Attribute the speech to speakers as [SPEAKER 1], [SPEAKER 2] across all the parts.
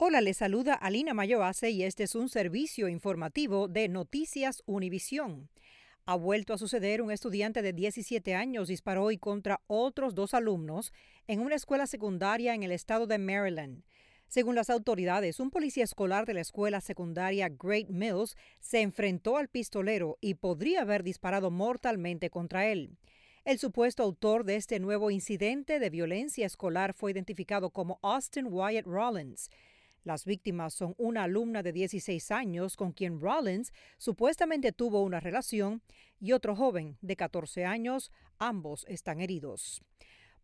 [SPEAKER 1] Hola, les saluda Alina Mayoase y este es un servicio informativo de Noticias Univisión. Ha vuelto a suceder un estudiante de 17 años disparó hoy contra otros dos alumnos en una escuela secundaria en el estado de Maryland. Según las autoridades, un policía escolar de la escuela secundaria Great Mills se enfrentó al pistolero y podría haber disparado mortalmente contra él. El supuesto autor de este nuevo incidente de violencia escolar fue identificado como Austin Wyatt Rollins. Las víctimas son una alumna de 16 años con quien Rollins supuestamente tuvo una relación y otro joven de 14 años. Ambos están heridos.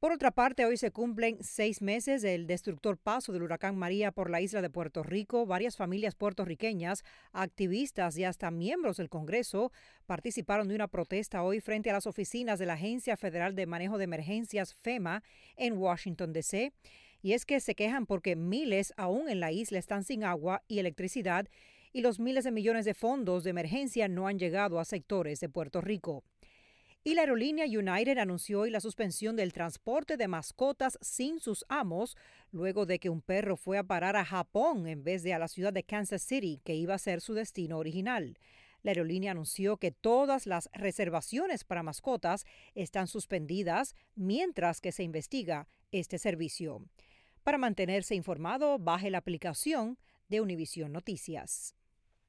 [SPEAKER 1] Por otra parte, hoy se cumplen seis meses del destructor paso del huracán María por la isla de Puerto Rico. Varias familias puertorriqueñas, activistas y hasta miembros del Congreso participaron de una protesta hoy frente a las oficinas de la Agencia Federal de Manejo de Emergencias FEMA en Washington, D.C. Y es que se quejan porque miles aún en la isla están sin agua y electricidad y los miles de millones de fondos de emergencia no han llegado a sectores de Puerto Rico. Y la aerolínea United anunció hoy la suspensión del transporte de mascotas sin sus amos, luego de que un perro fue a parar a Japón en vez de a la ciudad de Kansas City, que iba a ser su destino original. La aerolínea anunció que todas las reservaciones para mascotas están suspendidas mientras que se investiga este servicio. Para mantenerse informado, baje la aplicación de Univision Noticias.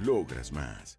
[SPEAKER 2] logras más.